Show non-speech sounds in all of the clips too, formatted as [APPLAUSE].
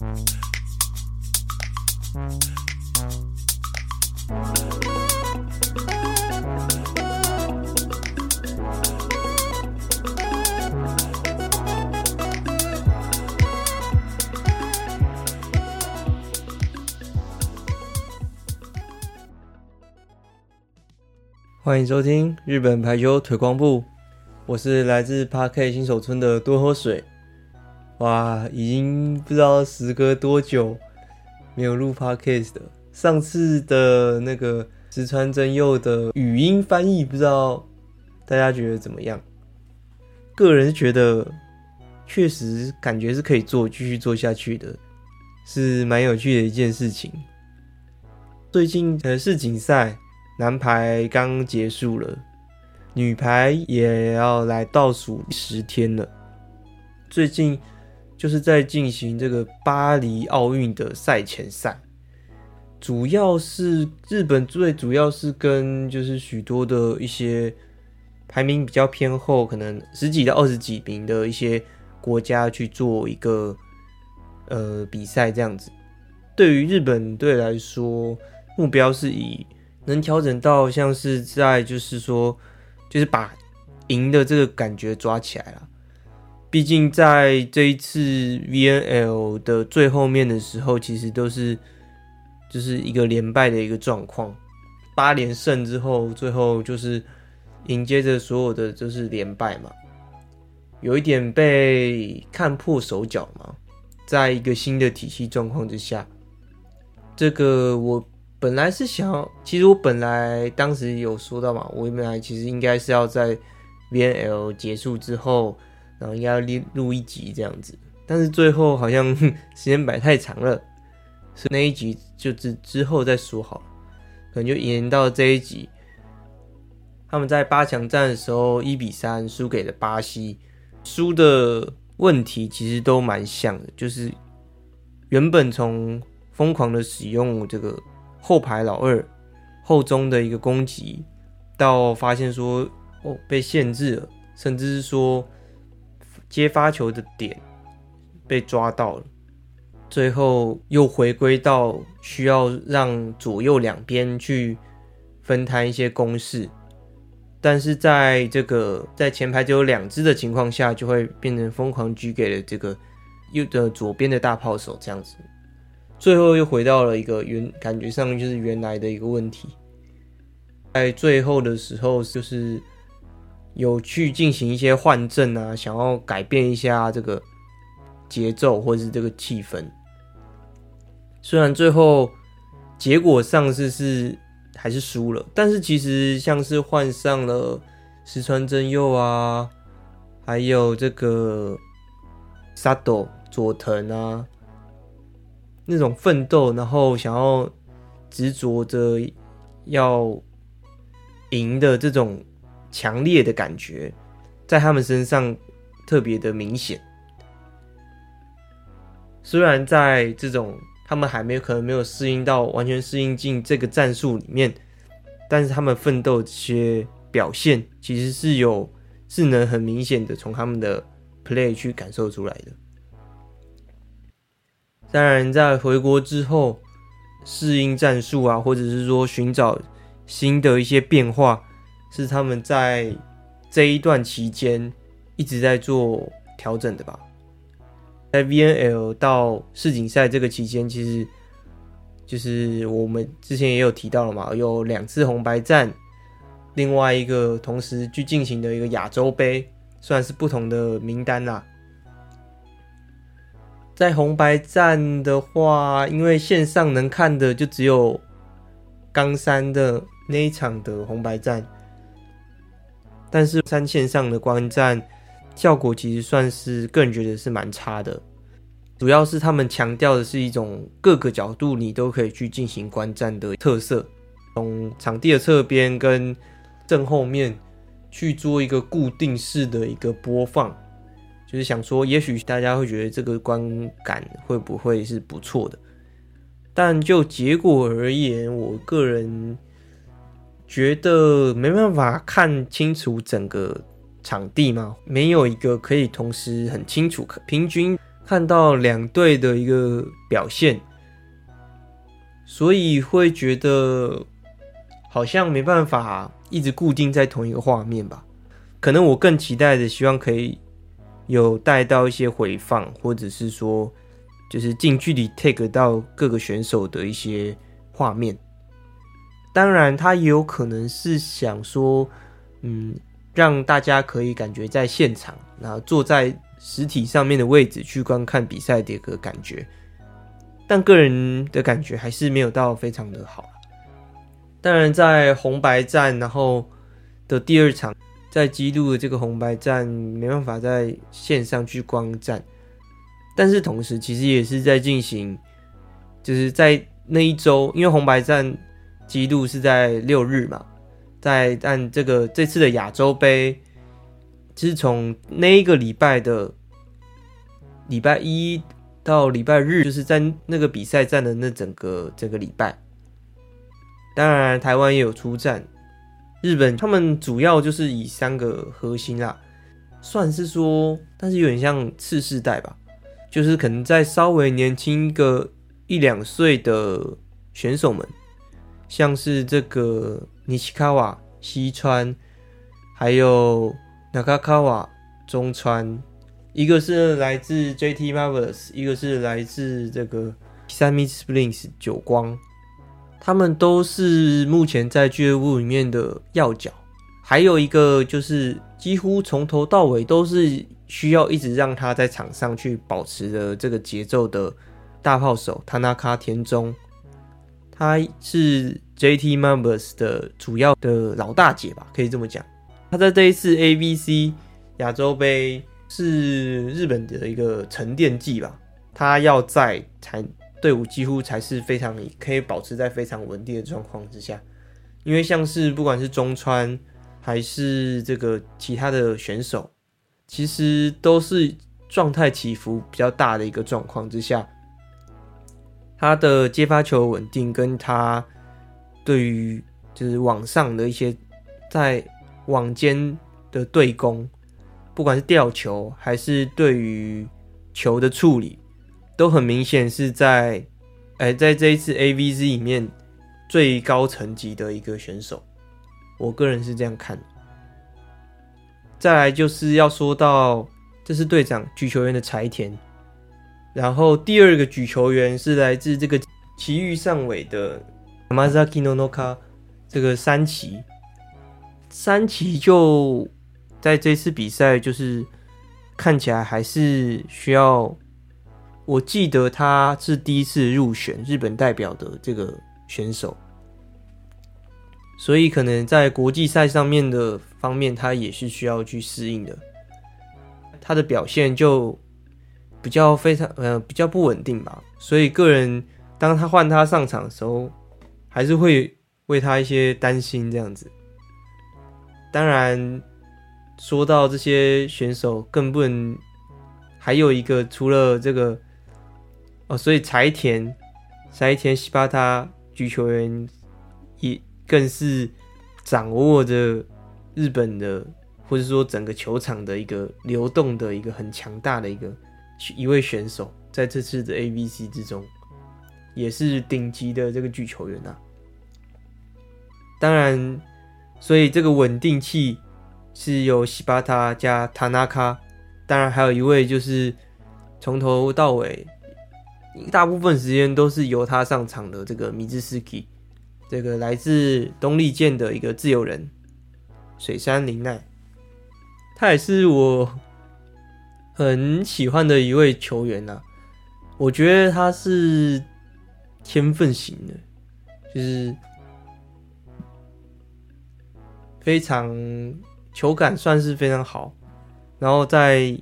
欢迎收听日本排球推广部，我是来自 Park 新手村的多喝水。哇，已经不知道时隔多久没有录 Podcast 的。上次的那个石川真佑的语音翻译，不知道大家觉得怎么样？个人觉得确实感觉是可以做，继续做下去的，是蛮有趣的一件事情。最近的世锦赛。男排刚结束了，女排也要来倒数十天了。最近就是在进行这个巴黎奥运的赛前赛，主要是日本最主要是跟就是许多的一些排名比较偏后，可能十几到二十几名的一些国家去做一个呃比赛这样子。对于日本队来说，目标是以能调整到像是在就是说，就是把赢的这个感觉抓起来了。毕竟在这一次 VNL 的最后面的时候，其实都是就是一个连败的一个状况。八连胜之后，最后就是迎接着所有的就是连败嘛，有一点被看破手脚嘛。在一个新的体系状况之下，这个我。本来是想，其实我本来当时有说到嘛，我本来其实应该是要在 VNL 结束之后，然后应该要录一集这样子，但是最后好像 [LAUGHS] 时间摆太长了，所以那一集就之之后再说好，可能就延到这一集。他们在八强战的时候一比三输给了巴西，输的问题其实都蛮像的，就是原本从疯狂的使用这个。后排老二后中的一个攻击，到发现说哦被限制了，甚至是说接发球的点被抓到了，最后又回归到需要让左右两边去分摊一些攻势，但是在这个在前排只有两只的情况下，就会变成疯狂狙给了这个右的左边的大炮手这样子。最后又回到了一个原感觉上就是原来的一个问题，在最后的时候就是有去进行一些换阵啊，想要改变一下这个节奏或者是这个气氛。虽然最后结果上是是还是输了，但是其实像是换上了石川真佑啊，还有这个萨斗佐藤啊。那种奋斗，然后想要执着着要赢的这种强烈的感觉，在他们身上特别的明显。虽然在这种他们还没有可能没有适应到完全适应进这个战术里面，但是他们奋斗这些表现，其实是有是能很明显的从他们的 play 去感受出来的。当然，在回国之后适应战术啊，或者是说寻找新的一些变化，是他们在这一段期间一直在做调整的吧。在 VNL 到世锦赛这个期间，其实就是我们之前也有提到了嘛，有两次红白战，另外一个同时去进行的一个亚洲杯，算是不同的名单啦。在红白战的话，因为线上能看的就只有冈山的那一场的红白战，但是三线上的观战效果其实算是个人觉得是蛮差的。主要是他们强调的是一种各个角度你都可以去进行观战的特色，从场地的侧边跟正后面去做一个固定式的一个播放。就是想说，也许大家会觉得这个观感会不会是不错的，但就结果而言，我个人觉得没办法看清楚整个场地嘛，没有一个可以同时很清楚、平均看到两队的一个表现，所以会觉得好像没办法一直固定在同一个画面吧。可能我更期待的，希望可以有带到一些回放，或者是说，就是近距离 take 到各个选手的一些画面。当然，他也有可能是想说，嗯，让大家可以感觉在现场，然后坐在实体上面的位置去观看比赛的一个感觉。但个人的感觉还是没有到非常的好。当然，在红白战然后的第二场。在基督的这个红白战没办法在线上去观战，但是同时其实也是在进行，就是在那一周，因为红白战基督是在六日嘛，在按这个这次的亚洲杯，就是从那一个礼拜的礼拜一到礼拜日，就是在那个比赛站的那整个整个礼拜，当然台湾也有出战。日本他们主要就是以三个核心啦，算是说，但是有点像次世代吧，就是可能在稍微年轻个一两岁的选手们，像是这个尼西卡瓦西川，还有纳卡卡瓦中川，一个是来自 JT Marvels，一个是来自这个 Kisame Springs 久光。他们都是目前在俱乐部里面的要角，还有一个就是几乎从头到尾都是需要一直让他在场上去保持着这个节奏的大炮手他那卡田中，他是 JT members 的主要的老大姐吧，可以这么讲。他在这一次 ABC 亚洲杯是日本的一个沉淀剂吧，他要在才。队伍几乎才是非常可以保持在非常稳定的状况之下，因为像是不管是中川还是这个其他的选手，其实都是状态起伏比较大的一个状况之下，他的接发球稳定跟他对于就是网上的一些在网间的对攻，不管是吊球还是对于球的处理。都很明显是在，哎、在这一次 AVZ 里面最高层级的一个选手，我个人是这样看。再来就是要说到，这是队长举球员的柴田，然后第二个举球员是来自这个埼玉上尾的 amazaki Nonoka，这个山崎，山崎就在这次比赛就是看起来还是需要。我记得他是第一次入选日本代表的这个选手，所以可能在国际赛上面的方面，他也是需要去适应的。他的表现就比较非常呃比较不稳定吧，所以个人当他换他上场的时候，还是会为他一些担心这样子。当然，说到这些选手，更不能还有一个除了这个。哦，所以柴田、柴田西巴他举球员也更是掌握着日本的，或者说整个球场的一个流动的一个很强大的一个一位选手，在这次的 ABC 之中，也是顶级的这个举球员啊。当然，所以这个稳定器是由西巴塔加塔纳卡，当然还有一位就是从头到尾。大部分时间都是由他上场的这个米兹斯基，这个来自东丽箭的一个自由人水山林奈，他也是我很喜欢的一位球员呐、啊。我觉得他是天分型的，就是非常球感算是非常好，然后在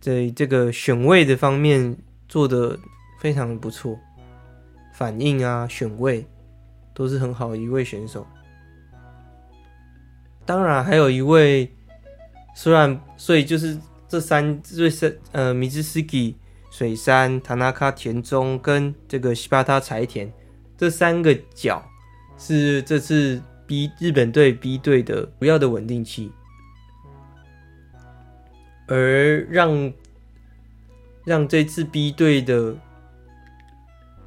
在这个选位的方面。做的非常不错，反应啊、选位都是很好的一位选手。当然还有一位，虽然所以就是这三这三呃米兹斯基、水山、塔纳卡、田中跟这个西巴塔柴田这三个角是这次 B 日本队 B 队的主要的稳定器，而让。让这次 B 队的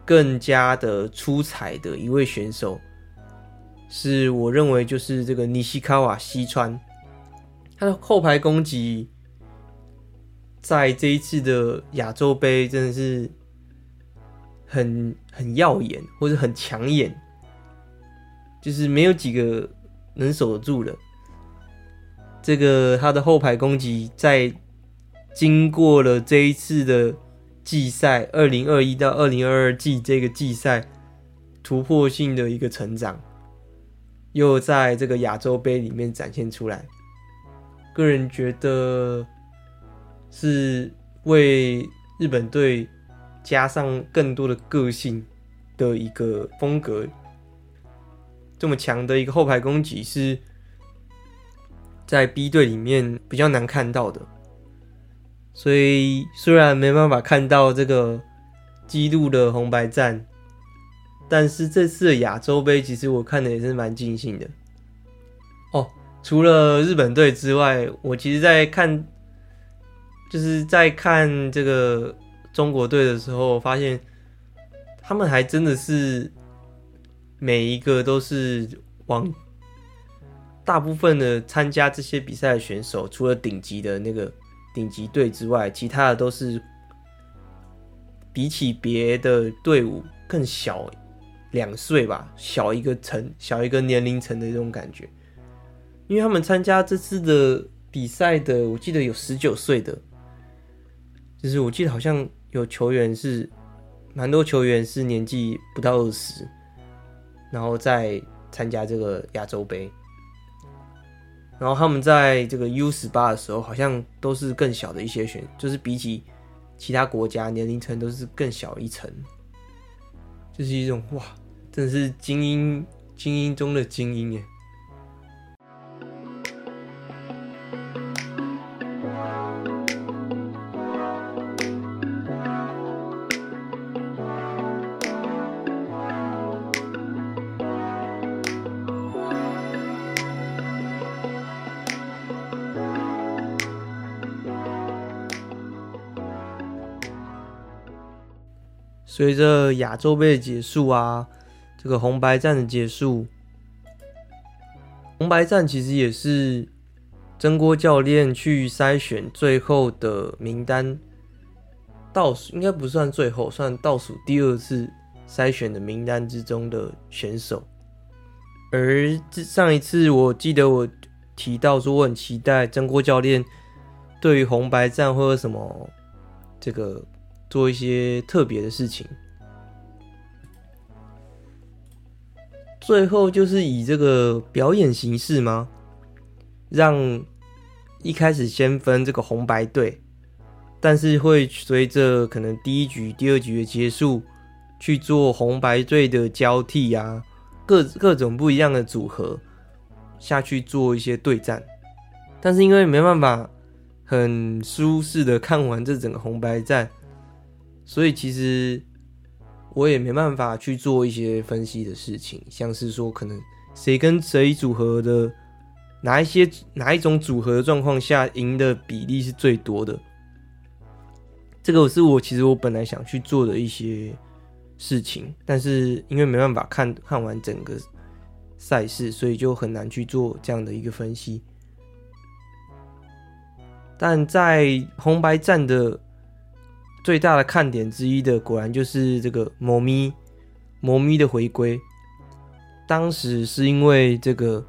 更加的出彩的一位选手，是我认为就是这个尼西卡瓦西川，他的后排攻击在这一次的亚洲杯真的是很很耀眼，或者很抢眼，就是没有几个能守得住的。这个他的后排攻击在经过了这一次的季赛，二零二一到二零二二季这个季赛突破性的一个成长，又在这个亚洲杯里面展现出来。个人觉得是为日本队加上更多的个性的一个风格，这么强的一个后排攻击是。在 B 队里面比较难看到的，所以虽然没办法看到这个纪录的红白战，但是这次的亚洲杯其实我看的也是蛮尽兴的。哦，除了日本队之外，我其实在看，就是在看这个中国队的时候，发现他们还真的是每一个都是往。大部分的参加这些比赛的选手，除了顶级的那个顶级队之外，其他的都是比起别的队伍更小两岁吧，小一个层，小一个年龄层的这种感觉。因为他们参加这次的比赛的，我记得有十九岁的，就是我记得好像有球员是蛮多球员是年纪不到二十，然后再参加这个亚洲杯。然后他们在这个 U 十八的时候，好像都是更小的一些选，就是比起其他国家年龄层都是更小一层，就是一种哇，真的是精英精英中的精英耶。随着亚洲杯的结束啊，这个红白战的结束，红白战其实也是真锅教练去筛选最后的名单，倒数应该不算最后，算倒数第二次筛选的名单之中的选手。而上一次我记得我提到说，我很期待真锅教练对于红白战会有什么这个。做一些特别的事情，最后就是以这个表演形式吗？让一开始先分这个红白队，但是会随着可能第一局、第二局的结束去做红白队的交替啊，各各种不一样的组合下去做一些对战，但是因为没办法很舒适的看完这整个红白战。所以其实我也没办法去做一些分析的事情，像是说可能谁跟谁组合的，哪一些哪一种组合的状况下赢的比例是最多的，这个是我其实我本来想去做的一些事情，但是因为没办法看看完整个赛事，所以就很难去做这样的一个分析。但在红白战的。最大的看点之一的，果然就是这个猫咪，猫咪的回归。当时是因为这个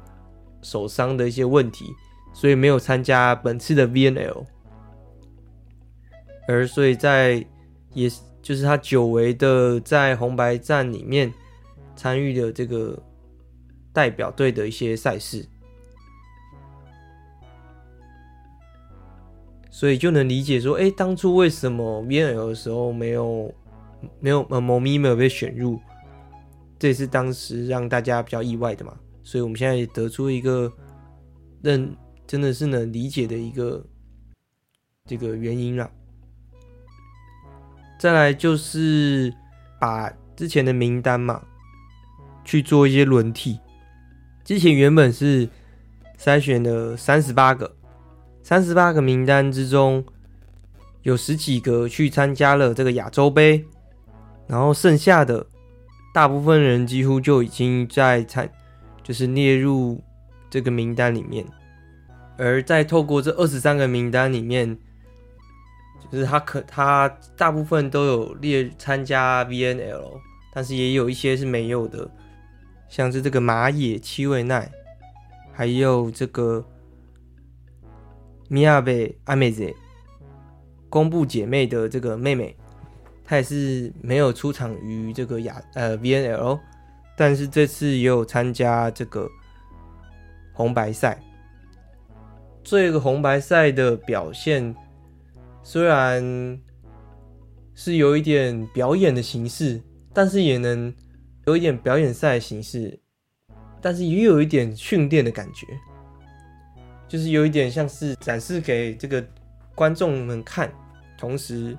手伤的一些问题，所以没有参加本次的 VNL。而所以在，也就是他久违的在红白战里面参与的这个代表队的一些赛事。所以就能理解说，哎、当初为什么 VNL 的时候没有没有呃，猫咪没有被选入，这也是当时让大家比较意外的嘛。所以我们现在也得出一个认真的是能理解的一个这个原因了。再来就是把之前的名单嘛去做一些轮替，之前原本是筛选了三十八个。三十八个名单之中，有十几个去参加了这个亚洲杯，然后剩下的大部分人几乎就已经在参，就是列入这个名单里面。而在透过这二十三个名单里面，就是他可他大部分都有列参加 VNL，但是也有一些是没有的，像是这个马野七尾奈，还有这个米亚贝阿美子。公布姐妹的这个妹妹，她也是没有出场于这个亚呃 VNL，但是这次也有参加这个红白赛。这个红白赛的表现虽然是有一点表演的形式，但是也能有一点表演赛的形式，但是也有一点训练的感觉，就是有一点像是展示给这个观众们看。同时，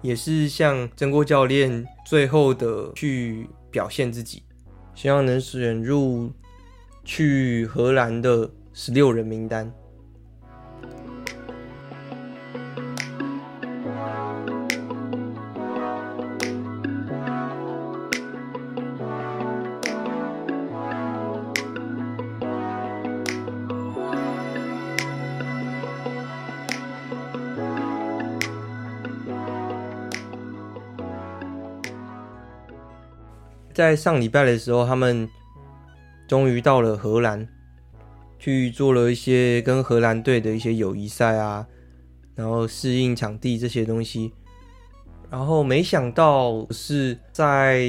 也是向曾国教练最后的去表现自己，希望能选入去荷兰的十六人名单。在上礼拜的时候，他们终于到了荷兰，去做了一些跟荷兰队的一些友谊赛啊，然后适应场地这些东西。然后没想到是在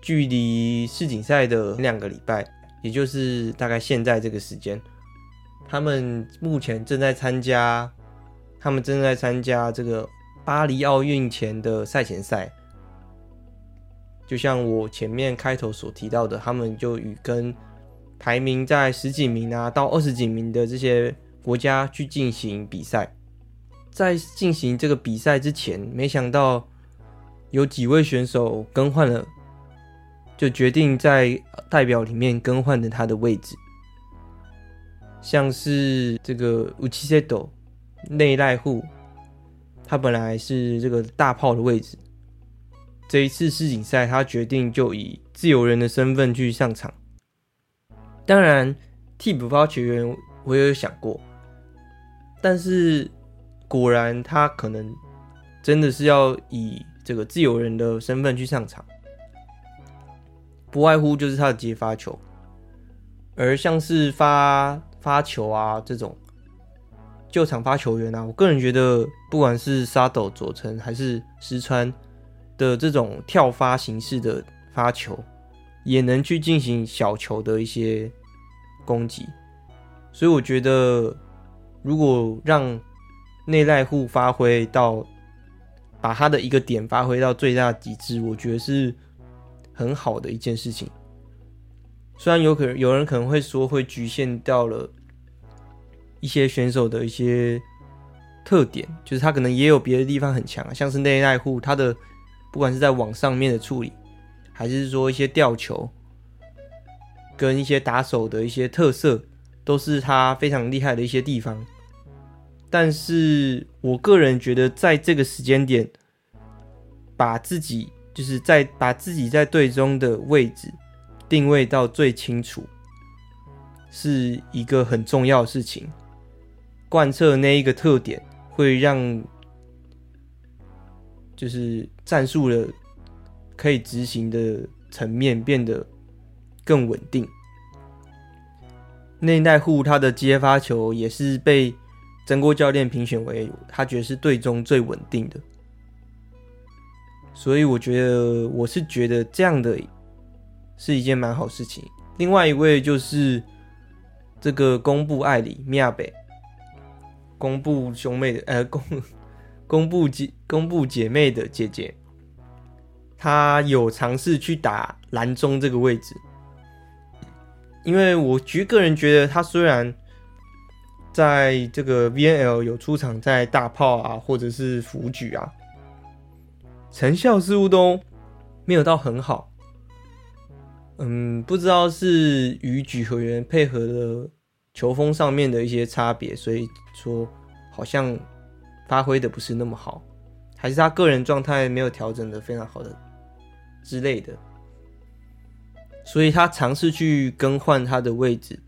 距离世锦赛的两个礼拜，也就是大概现在这个时间，他们目前正在参加，他们正在参加这个巴黎奥运前的赛前赛。就像我前面开头所提到的，他们就与跟排名在十几名啊到二十几名的这些国家去进行比赛。在进行这个比赛之前，没想到有几位选手更换了，就决定在代表里面更换了他的位置。像是这个乌奇塞斗内濑户，他本来是这个大炮的位置。这一次世锦赛，他决定就以自由人的身份去上场。当然，替补发球员我也有想过，但是果然他可能真的是要以这个自由人的身份去上场，不外乎就是他的接发球。而像是发发球啊这种救场发球员啊，我个人觉得，不管是沙斗佐藤还是石川。的这种跳发形式的发球，也能去进行小球的一些攻击，所以我觉得，如果让内濑户发挥到，把他的一个点发挥到最大极致，我觉得是很好的一件事情。虽然有可能有人可能会说，会局限到了一些选手的一些特点，就是他可能也有别的地方很强，像是内濑户他的。不管是在网上面的处理，还是说一些吊球，跟一些打手的一些特色，都是他非常厉害的一些地方。但是我个人觉得，在这个时间点，把自己就是在把自己在队中的位置定位到最清楚，是一个很重要的事情。贯彻那一个特点，会让。就是战术的可以执行的层面变得更稳定。内代户他的接发球也是被曾国教练评选为他觉得是队中最稳定的，所以我觉得我是觉得这样的是一件蛮好事情。另外一位就是这个宫部爱里米亚北，宫部兄妹的呃宫。公布姐公布姐妹的姐姐，她有尝试去打蓝中这个位置，因为我局个人觉得，她虽然在这个 VNL 有出场在大炮啊，或者是辅举啊，成效似乎都没有到很好。嗯，不知道是与举球员配合的球风上面的一些差别，所以说好像。发挥的不是那么好，还是他个人状态没有调整的非常好的之类的，所以他尝试去更换他的位置，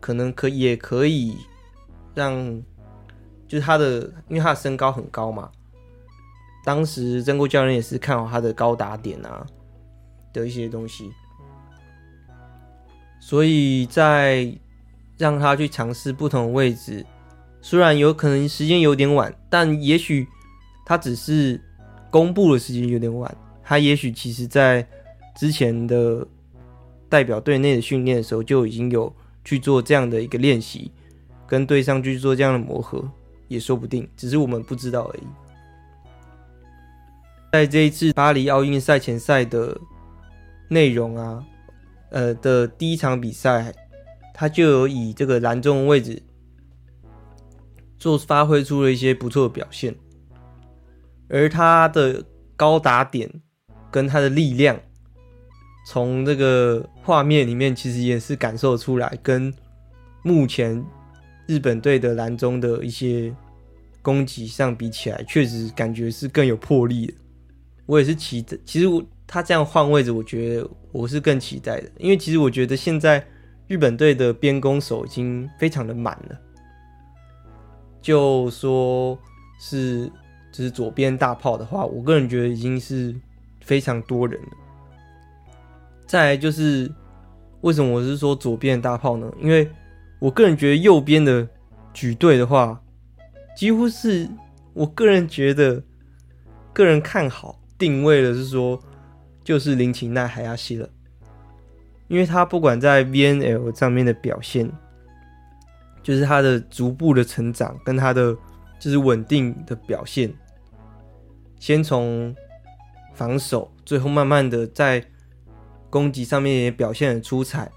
可能可也可以让，就是他的，因为他的身高很高嘛，当时真锅教练也是看好他的高打点啊的一些东西，所以在让他去尝试不同的位置。虽然有可能时间有点晚，但也许他只是公布的时间有点晚。他也许其实在之前的代表队内的训练的时候就已经有去做这样的一个练习，跟队上去做这样的磨合，也说不定，只是我们不知道而已。在这一次巴黎奥运赛前赛的内容啊，呃的第一场比赛，他就有以这个蓝中位置。做发挥出了一些不错的表现，而他的高打点跟他的力量，从这个画面里面其实也是感受出来，跟目前日本队的蓝中的一些攻击上比起来，确实感觉是更有魄力的。我也是期待，其实他这样换位置，我觉得我是更期待的，因为其实我觉得现在日本队的边攻手已经非常的满了。就说是就是左边大炮的话，我个人觉得已经是非常多人了。再就是为什么我是说左边大炮呢？因为我个人觉得右边的举队的话，几乎是我个人觉得个人看好定位的是说就是林琴奈海亚西了，因为他不管在 VNL 上面的表现。就是他的逐步的成长，跟他的就是稳定的表现，先从防守，最后慢慢的在攻击上面也表现很出彩，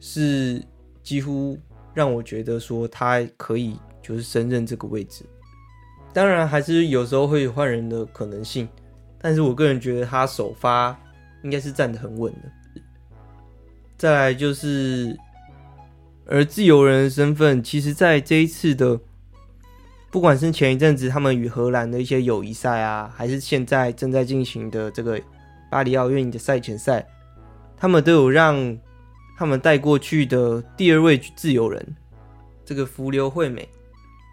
是几乎让我觉得说他可以就是胜任这个位置。当然还是有时候会有换人的可能性，但是我个人觉得他首发应该是站得很稳的。再来就是。而自由人的身份，其实在这一次的，不管是前一阵子他们与荷兰的一些友谊赛啊，还是现在正在进行的这个巴黎奥运的赛前赛，他们都有让他们带过去的第二位自由人，这个福留惠美，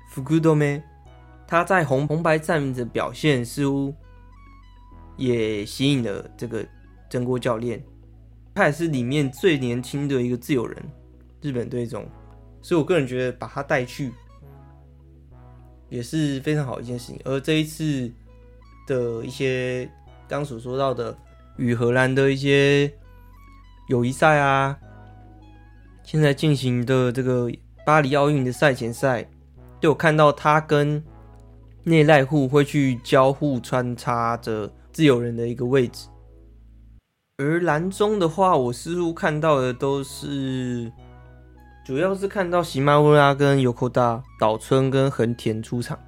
福古多美，他在红红白战的表现似乎也吸引了这个真锅教练，他也是里面最年轻的一个自由人。日本队中，所以我个人觉得把他带去也是非常好一件事情。而这一次的一些刚所说到的与荷兰的一些友谊赛啊，现在进行的这个巴黎奥运的赛前赛，就有看到他跟内濑户会去交互穿插着自由人的一个位置。而蓝中的话，我似乎看到的都是。主要是看到喜马乌拉跟尤扣大、岛村跟横田出场，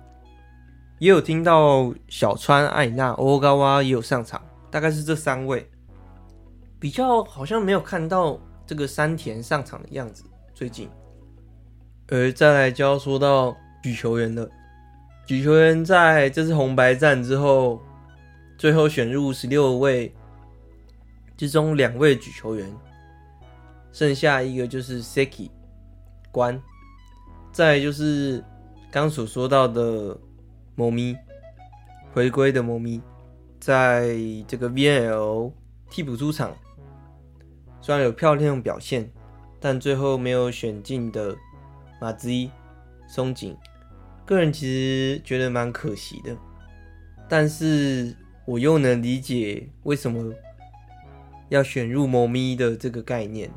也有听到小川爱娜、欧高娃也有上场，大概是这三位。比较好像没有看到这个山田上场的样子，最近。而再来就要说到举球员了，举球员在这次红白战之后，最后选入十六位之中两位举球员，剩下一个就是 Seki。关，再就是刚所说到的猫咪回归的猫咪，在这个 VNL 替补出场，虽然有漂亮表现，但最后没有选进的马兹伊松井，个人其实觉得蛮可惜的，但是我又能理解为什么要选入猫咪的这个概念。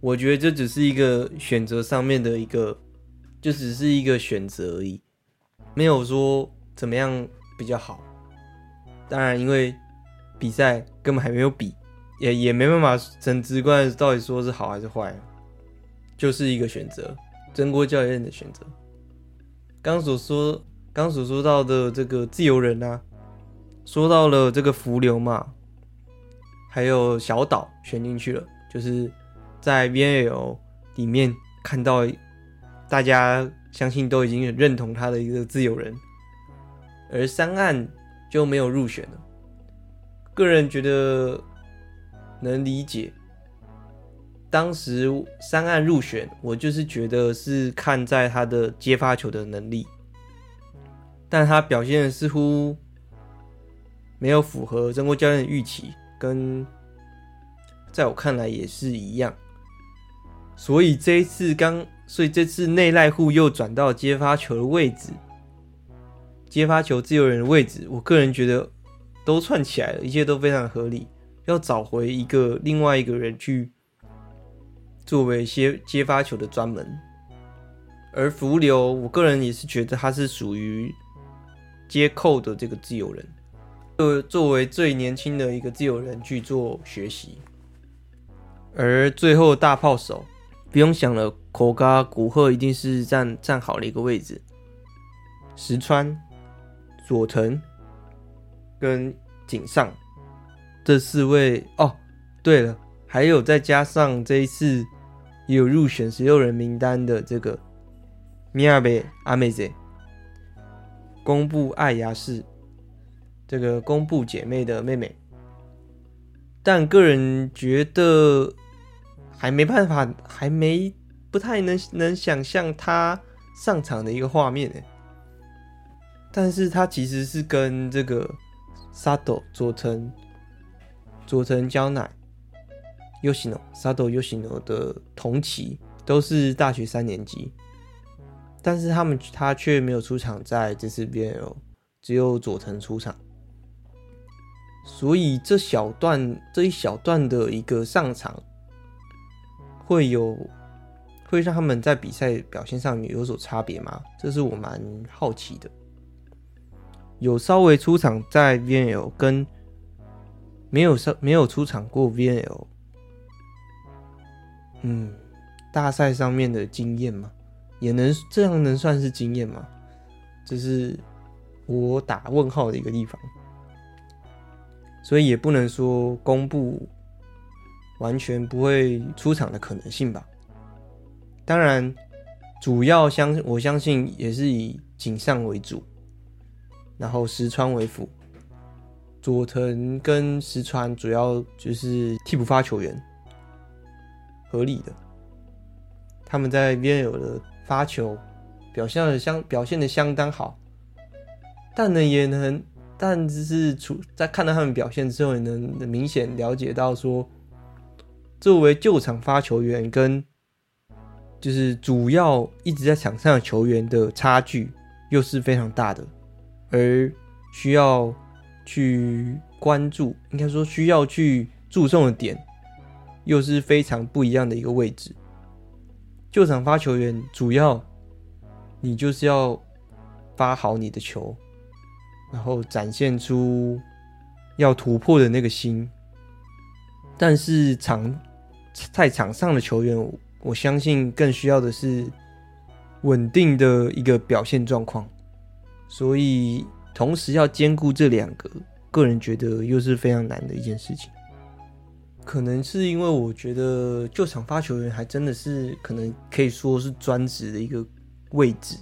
我觉得这只是一个选择上面的一个，就只是一个选择而已，没有说怎么样比较好。当然，因为比赛根本还没有比，也也没办法很直观到底说是好还是坏，就是一个选择，真锅教练的选择。刚所说，刚所说到的这个自由人啊，说到了这个福流嘛，还有小岛选进去了，就是。在 VNL 里面看到大家相信都已经很认同他的一个自由人。而三岸就没有入选了。个人觉得能理解。当时三岸入选，我就是觉得是看在他的接发球的能力，但他表现似乎没有符合曾国教练的预期，跟在我看来也是一样。所以这一次刚，所以这次内濑户又转到接发球的位置，接发球自由人的位置，我个人觉得。都串起来了，一切都非常合理。要找回一个另外一个人去作为接接发球的专门，而福流，我个人也是觉得他是属于接扣的这个自由人，呃，作为最年轻的一个自由人去做学习。而最后大炮手不用想了，口嘎古贺一定是站站好了一个位置，石川、佐藤。跟井上这四位哦，对了，还有再加上这一次也有入选十六人名单的这个宫部爱芽世，宫部爱芽世，这个宫部姐妹的妹妹，但个人觉得还没办法，还没不太能能想象他上场的一个画面呢。但是他其实是跟这个。沙斗佐藤佐藤娇乃，Yoshino 沙斗 Yoshino 的同期都是大学三年级，但是他们他却没有出场在这次 VNL，只有佐藤出场，所以这小段这一小段的一个上场，会有会让他们在比赛表现上有所差别吗？这是我蛮好奇的。有稍微出场在 VNL 跟没有上没有出场过 VNL，嗯，大赛上面的经验吗？也能这样能算是经验吗？这是我打问号的一个地方，所以也不能说公布完全不会出场的可能性吧。当然，主要相我相信也是以井上为主。然后石川为辅，佐藤跟石川主要就是替补发球员，合理的。他们在 VNL 的发球表现的相表现的相当好，但呢也能，但只是出在看到他们表现之后，也能明显了解到说，作为救场发球员跟就是主要一直在场上的球员的差距又是非常大的。而需要去关注，应该说需要去注重的点，又是非常不一样的一个位置。救场发球员主要，你就是要发好你的球，然后展现出要突破的那个心。但是场赛场上的球员，我相信更需要的是稳定的一个表现状况。所以，同时要兼顾这两个，个人觉得又是非常难的一件事情。可能是因为我觉得救场发球员还真的是可能可以说是专职的一个位置。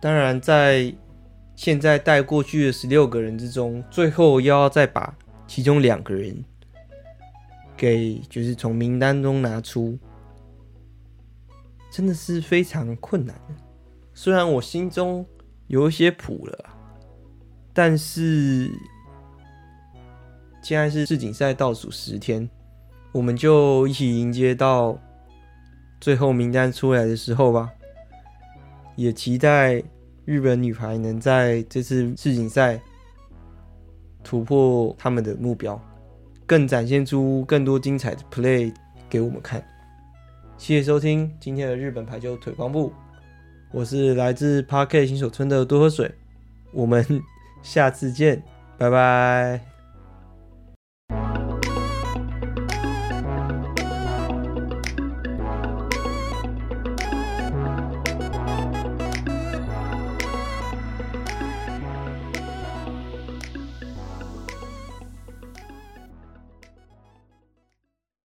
当然，在现在带过去的十六个人之中，最后又要再把其中两个人给就是从名单中拿出。真的是非常困难。虽然我心中有一些谱了，但是现在是世锦赛倒数十天，我们就一起迎接到最后名单出来的时候吧。也期待日本女排能在这次世锦赛突破他们的目标，更展现出更多精彩的 play 给我们看。谢谢收听今天的日本排球腿光部，我是来自 Park 新手村的多喝水，我们下次见，拜拜。